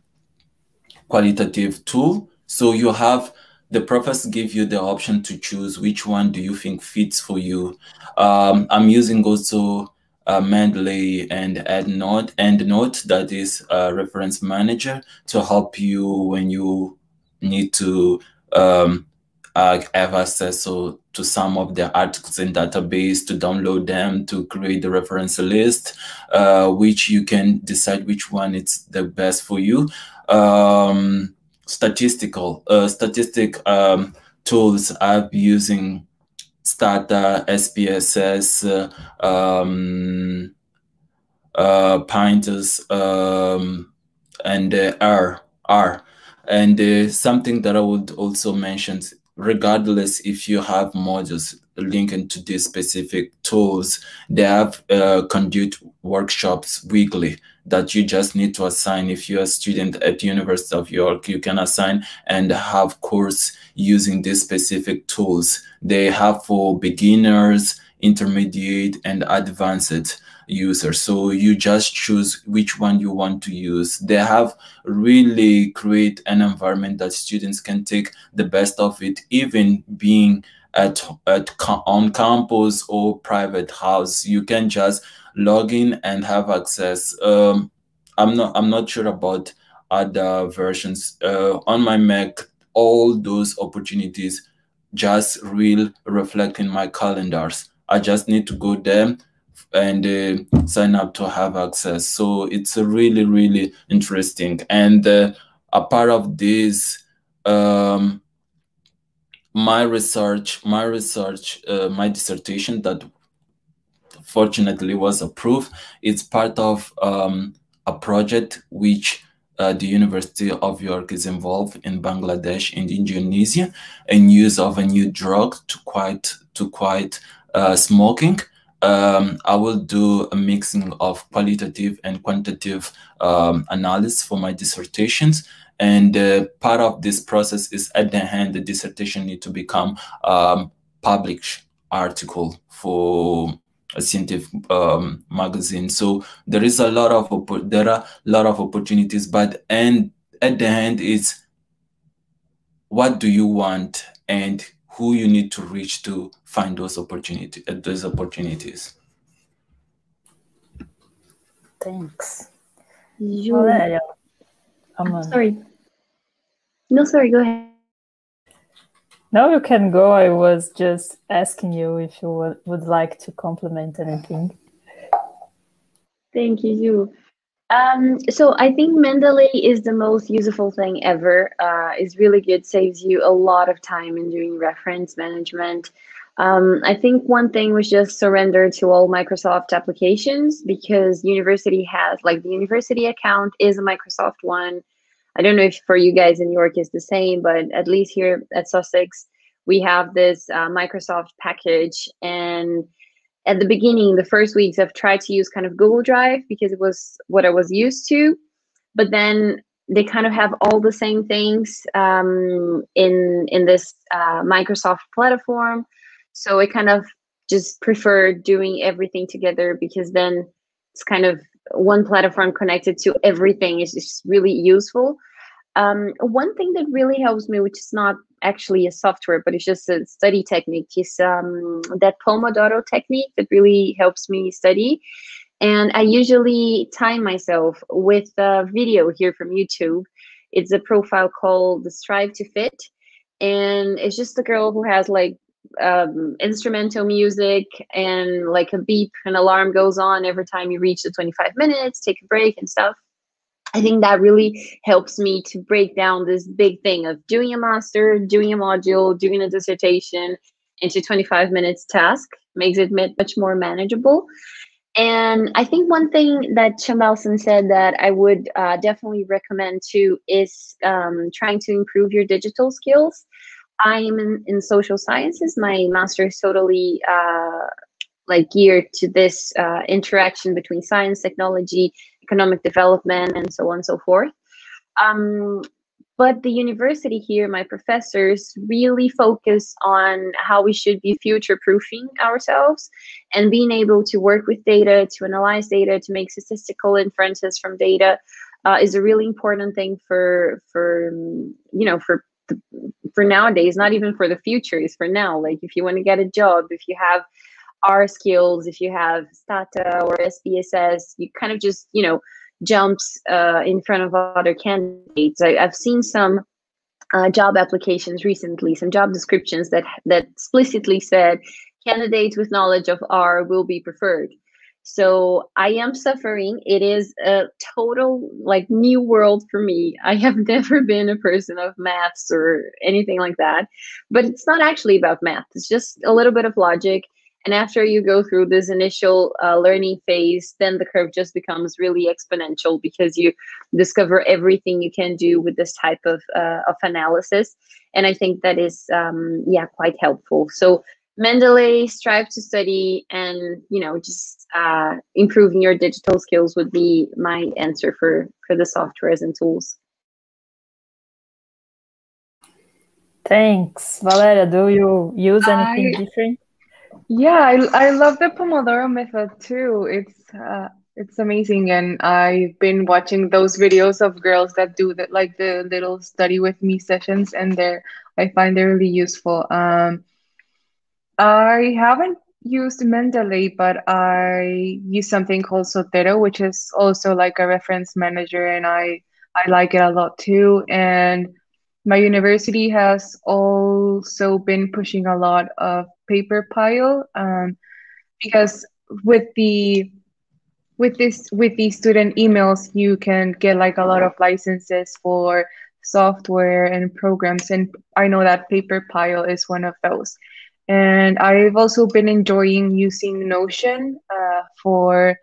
qualitative tool. So you have the professor give you the option to choose which one do you think fits for you. Um, I'm using also uh, Mendeley and EndNote, EndNote that is a reference manager to help you when you need to um, uh, have access to, to some of the articles in database to download them to create the reference list, uh, which you can decide which one is the best for you. Um, statistical uh, statistic um, tools I'm using Stata, SPSS, uh, um, uh, um, and uh, R. R. And uh, something that I would also mention regardless if you have modules linked to these specific tools, they have uh, conduct workshops weekly that you just need to assign. If you're a student at University of York, you can assign and have course using these specific tools. They have for beginners, intermediate, and advanced user. So you just choose which one you want to use. They have really create an environment that students can take the best of it, even being at, at on campus or private house. You can just log in and have access. Um, I'm not I'm not sure about other versions. Uh, on my Mac, all those opportunities just real reflect in my calendars. I just need to go there and uh, sign up to have access. So it's really, really interesting. And uh, a part of this, um, my research, my research, uh, my dissertation that fortunately was approved, it's part of um, a project which uh, the University of York is involved in Bangladesh and Indonesia and use of a new drug to quiet to quiet uh, smoking um, I will do a mixing of qualitative and quantitative um, analysis for my dissertations. And uh, part of this process is at the end, the dissertation need to become um, published article for a scientific um, magazine. So there is a lot of there are a lot of opportunities, but and at the end is what do you want and who you need to reach to find those opportunity uh, those opportunities. Thanks. You... I'm sorry. No, sorry. Go ahead. No, you can go. I was just asking you if you would, would like to compliment anything. Thank you. Um, so I think Mendeley is the most useful thing ever. Uh, it's really good, saves you a lot of time in doing reference management. Um, I think one thing was just surrender to all Microsoft applications because university has like the university account is a Microsoft one. I don't know if for you guys in New York is the same, but at least here at Sussex, we have this uh, Microsoft package and at the beginning, the first weeks, I've tried to use kind of Google Drive because it was what I was used to. But then they kind of have all the same things um, in in this uh, Microsoft platform. So I kind of just prefer doing everything together because then it's kind of one platform connected to everything is just really useful. Um, one thing that really helps me, which is not actually a software, but it's just a study technique, is um, that Pomodoro technique that really helps me study. And I usually time myself with a video here from YouTube. It's a profile called the Strive to Fit. And it's just a girl who has like um, instrumental music and like a beep, an alarm goes on every time you reach the 25 minutes, take a break and stuff. I think that really helps me to break down this big thing of doing a master, doing a module, doing a dissertation into 25 minutes task, makes it much more manageable. And I think one thing that Shambalson said that I would uh, definitely recommend too is um, trying to improve your digital skills. I'm in, in social sciences. My master is totally uh, like geared to this uh, interaction between science, technology, economic development, and so on and so forth. Um, but the university here, my professors really focus on how we should be future proofing ourselves and being able to work with data, to analyze data, to make statistical inferences from data uh, is a really important thing for for you know for the, for nowadays, not even for the future, is for now. Like if you want to get a job, if you have R skills, if you have Stata or SPSS, you kind of just you know jumps uh, in front of other candidates. I, have seen some uh, job applications recently, some job descriptions that that explicitly said candidates with knowledge of R will be preferred. So I am suffering. It is a total like new world for me. *laughs* I have never been a person of maths or anything like that. But it's not actually about math. It's just a little bit of logic and after you go through this initial uh, learning phase, then the curve just becomes really exponential because you discover everything you can do with this type of, uh, of analysis. And I think that is, um, yeah, quite helpful. So Mendeley, strive to study, and you know, just uh, improving your digital skills would be my answer for for the softwares and tools. Thanks, Valeria. Do you use anything I, different? Yeah, I, I love the Pomodoro method too. It's uh, it's amazing, and I've been watching those videos of girls that do that, like the little study with me sessions, and they're I find they're really useful. Um, I haven't used Mendeley, but I use something called Zotero, which is also like a reference manager, and I I like it a lot too. And my university has also been pushing a lot of Paperpile um, because with the with this with these student emails you can get like a lot of licenses for software and programs and i know that Paperpile is one of those and i've also been enjoying using notion uh, for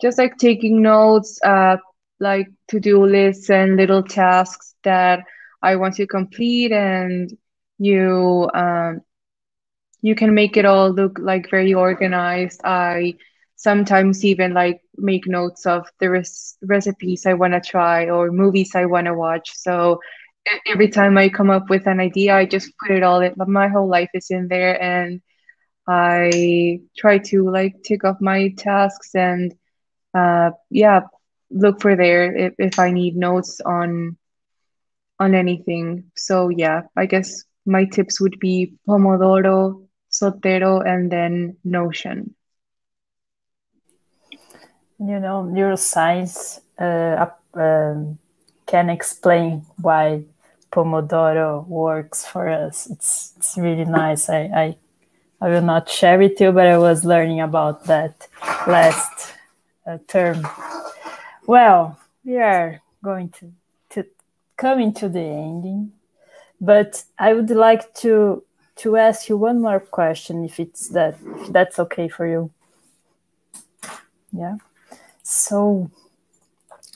just like taking notes uh, like to-do lists and little tasks that i want to complete and you um, you can make it all look like very organized. I sometimes even like make notes of the res- recipes I want to try or movies I want to watch. So every time I come up with an idea, I just put it all in. But My whole life is in there, and I try to like tick off my tasks and uh, yeah, look for there if, if I need notes on on anything. So yeah, I guess my tips would be Pomodoro, Zotero, and then Notion. You know, neuroscience uh, um, can explain why Pomodoro works for us. It's it's really nice. I, I I will not share with you, but I was learning about that last uh, term. Well, we are going to to coming to the ending, but I would like to to ask you one more question, if it's that if that's okay for you. Yeah. So,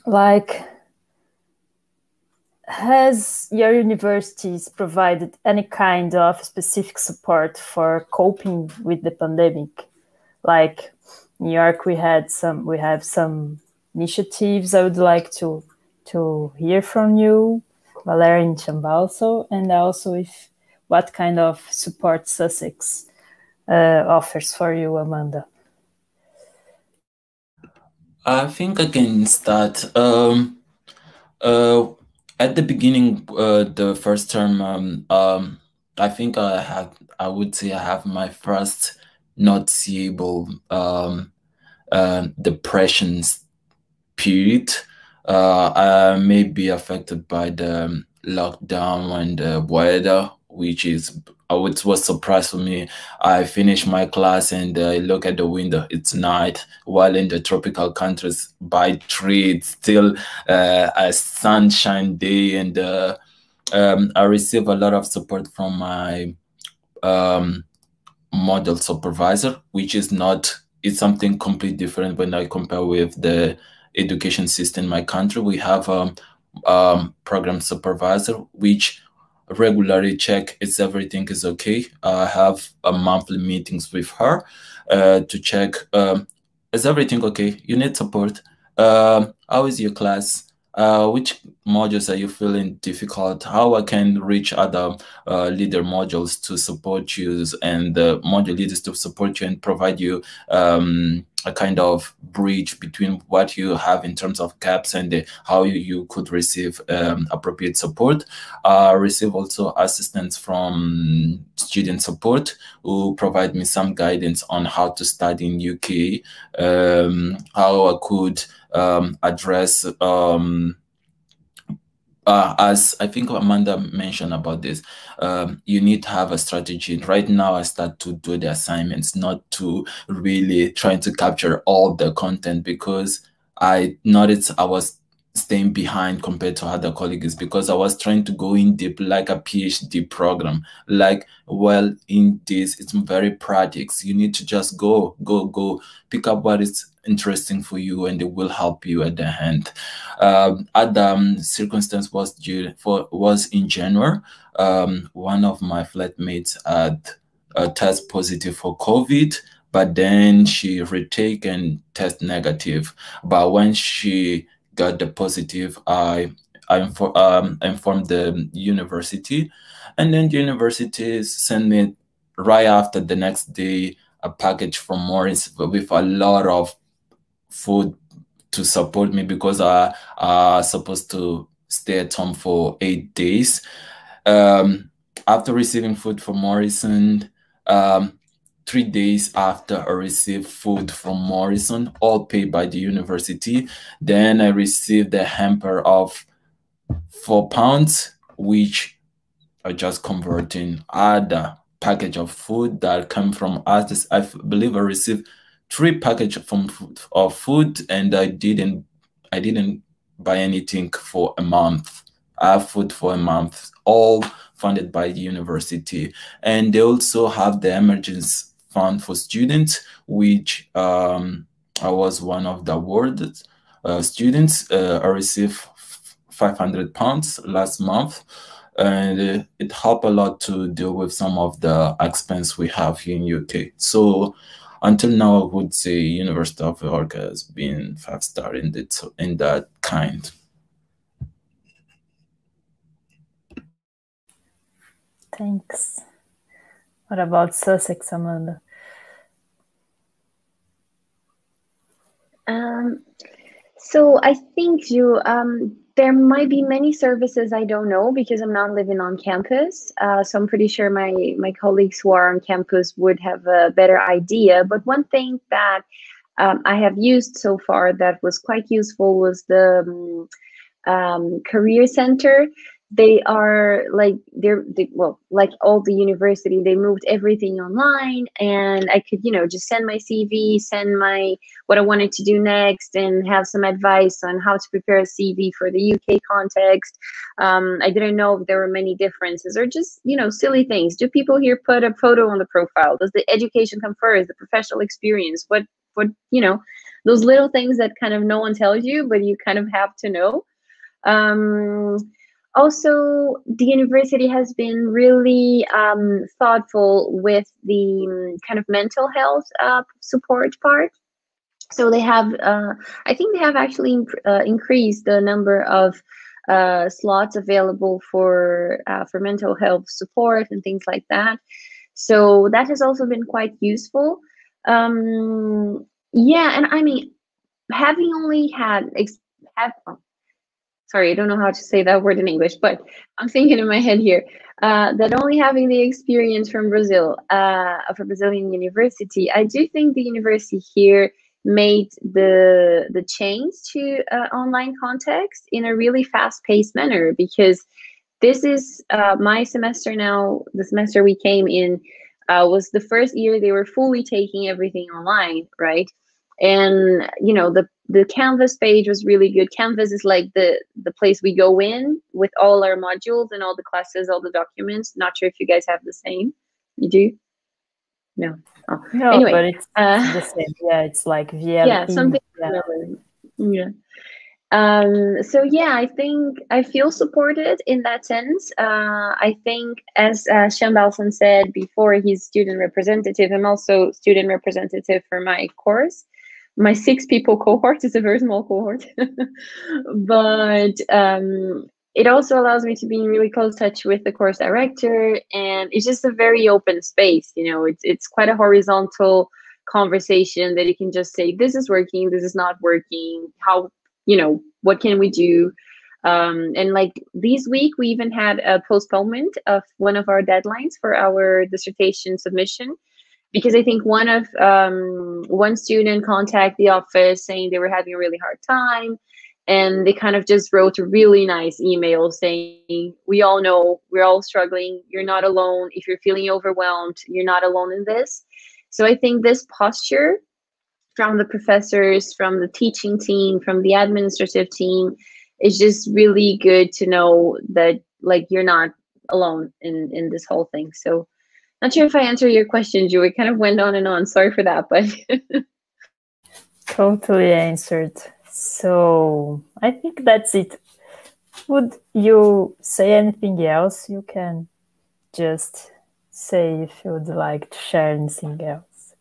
like, has your universities provided any kind of specific support for coping with the pandemic? Like New York, we had some, we have some initiatives. I would like to to hear from you, Valerian Chambalso, and also if what kind of support Sussex uh, offers for you, Amanda? I think I can start. Um, uh, at the beginning, uh, the first term, um, um, I think I had, I would say I have my first noticeable um, uh, depression period. Uh, I may be affected by the lockdown and the weather, which is which was surprise for me. I finish my class and I look at the window. It's night. While in the tropical countries, by three, it's still uh, a sunshine day, and uh, um, I receive a lot of support from my um, model supervisor, which is not. It's something completely different when I compare with the education system in my country. We have a um, program supervisor, which regularly check if everything is okay. I have a monthly meetings with her uh, to check um, is everything okay. You need support. Uh, how is your class? Uh, which modules are you feeling difficult? How I can reach other uh, leader modules to support you and the module leaders to support you and provide you um, a kind of bridge between what you have in terms of gaps and the, how you, you could receive um, appropriate support. Uh, receive also assistance from student support who provide me some guidance on how to study in UK, um, how I could um, address um, uh, as I think Amanda mentioned about this, um, you need to have a strategy. Right now, I start to do the assignments, not to really trying to capture all the content because I noticed I was staying behind compared to other colleagues because I was trying to go in deep like a PhD program. Like, well, in this, it's very practical. You need to just go, go, go, pick up what is interesting for you and it will help you at the end. Um, other um, circumstance was due for was in January. Um, one of my flatmates had a test positive for COVID, but then she retake and test negative. But when she got the positive, I I um, informed the university, and then the university sent me right after the next day a package from Morris with a lot of food to support me because I are supposed to stay at home for eight days. Um, after receiving food from Morrison, um, three days after I received food from Morrison, all paid by the university, then I received a hamper of four pounds, which I just converting other package of food that come from us. I believe I received three package from of food and I didn't I didn't buy anything for a month. I have food for a month, all funded by the university. And they also have the emergency fund for students, which um, I was one of the awarded uh, students. Uh, I received 500 pounds last month and it helped a lot to deal with some of the expense we have here in UK. So until now, I would say University of York has been five star in that in that kind. Thanks. What about Sussex, Amanda? Um, so I think you um, there might be many services I don't know because I'm not living on campus. Uh, so I'm pretty sure my my colleagues who are on campus would have a better idea. But one thing that um, I have used so far that was quite useful was the um, um career center they are like they're they, well like all the university they moved everything online and i could you know just send my cv send my what i wanted to do next and have some advice on how to prepare a cv for the uk context. Um, i didn't know if there were many differences or just you know silly things. Do people here put a photo on the profile? Does the education come first? The professional experience? What what you know those little things that kind of no one tells you but you kind of have to know. Um, also the university has been really um, thoughtful with the um, kind of mental health uh, support part. So they have uh, i think they have actually uh, increased the number of uh, slots available for uh, for mental health support and things like that. So that has also been quite useful. Um, yeah and i mean having only had have sorry, I don't know how to say that word in English, but I'm thinking in my head here uh, that only having the experience from Brazil, uh, of a Brazilian university, I do think the university here made the the change to uh, online context in a really fast paced manner because this is uh, my semester now. The semester we came in uh, was the first year they were fully taking everything online, right? And you know the the Canvas page was really good. Canvas is like the the place we go in with all our modules and all the classes, all the documents. Not sure if you guys have the same. You do? No. Oh. No, anyway, but it's uh, the same. Yeah, it's like VLE. Yeah, something. Yeah. yeah. Um, so yeah, I think I feel supported in that sense. Uh, I think, as uh, Shambalson said before, he's student representative. I'm also student representative for my course my six people cohort is a very small cohort, *laughs* but um, it also allows me to be in really close touch with the course director, and it's just a very open space. You know, it's it's quite a horizontal conversation that you can just say, "This is working. This is not working. How you know what can we do?" Um, and like this week, we even had a postponement of one of our deadlines for our dissertation submission because I think one of um, one student contacted the office saying they were having a really hard time, and they kind of just wrote a really nice email saying, "We all know we're all struggling. You're not alone. If you're feeling overwhelmed, you're not alone in this." So I think this posture from the professors, from the teaching team, from the administrative team, is just really good to know that like you're not alone in in this whole thing. So not sure if I answered your question, Ju. It kind of went on and on. Sorry for that, but *laughs* totally answered. So I think that's it. Would you say anything else? You can just say if you would like to share anything else.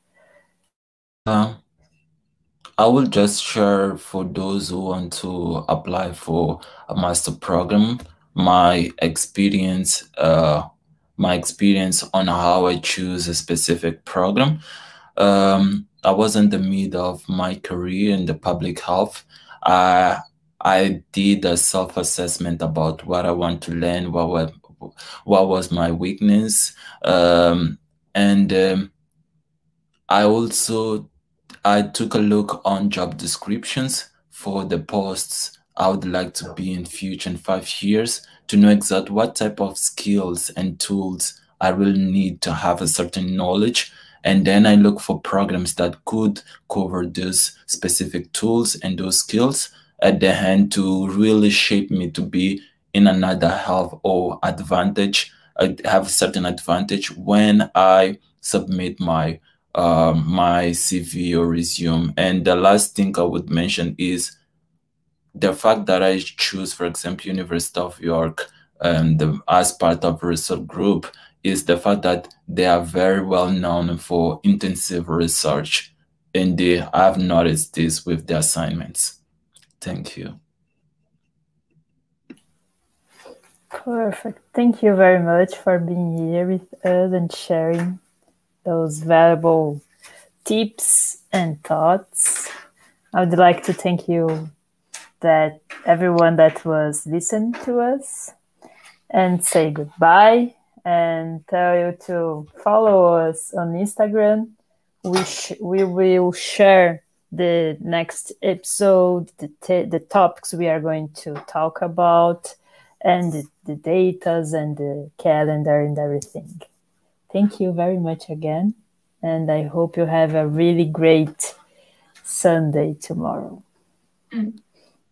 Uh, I will just share for those who want to apply for a master program my experience uh, my experience on how I choose a specific program. Um, I was in the middle of my career in the public health. I I did a self assessment about what I want to learn, what what was my weakness, um, and um, I also I took a look on job descriptions for the posts I would like to be in future in five years to know exactly what type of skills and tools I really need to have a certain knowledge. And then I look for programs that could cover those specific tools and those skills at the hand to really shape me to be in another health or advantage. I have a certain advantage when I submit my um, my CV or resume. And the last thing I would mention is the fact that I choose, for example, University of York and the, as part of research group is the fact that they are very well known for intensive research. And they have noticed this with the assignments. Thank you. Perfect. Thank you very much for being here with us and sharing those valuable tips and thoughts. I would like to thank you that everyone that was listening to us and say goodbye and tell you to follow us on Instagram. We we will share the next episode, the, the topics we are going to talk about, and the, the datas and the calendar and everything. Thank you very much again, and I hope you have a really great Sunday tomorrow. Mm.